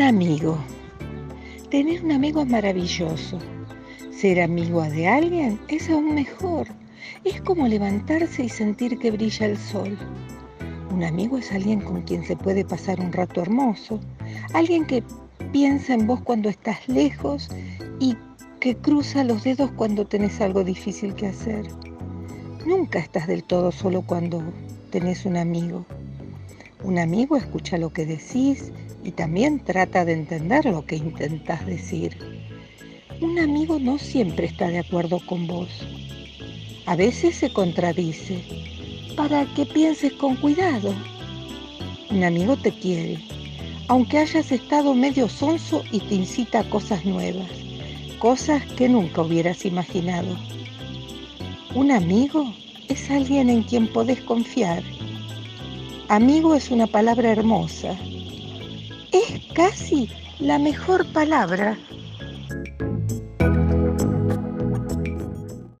amigo. Tener un amigo es maravilloso. Ser amigo de alguien es aún mejor. Es como levantarse y sentir que brilla el sol. Un amigo es alguien con quien se puede pasar un rato hermoso, alguien que piensa en vos cuando estás lejos y que cruza los dedos cuando tenés algo difícil que hacer. Nunca estás del todo solo cuando tenés un amigo. Un amigo escucha lo que decís y también trata de entender lo que intentas decir. Un amigo no siempre está de acuerdo con vos. A veces se contradice para que pienses con cuidado. Un amigo te quiere, aunque hayas estado medio sonso y te incita a cosas nuevas, cosas que nunca hubieras imaginado. Un amigo es alguien en quien podés confiar. Amigo es una palabra hermosa. Es casi la mejor palabra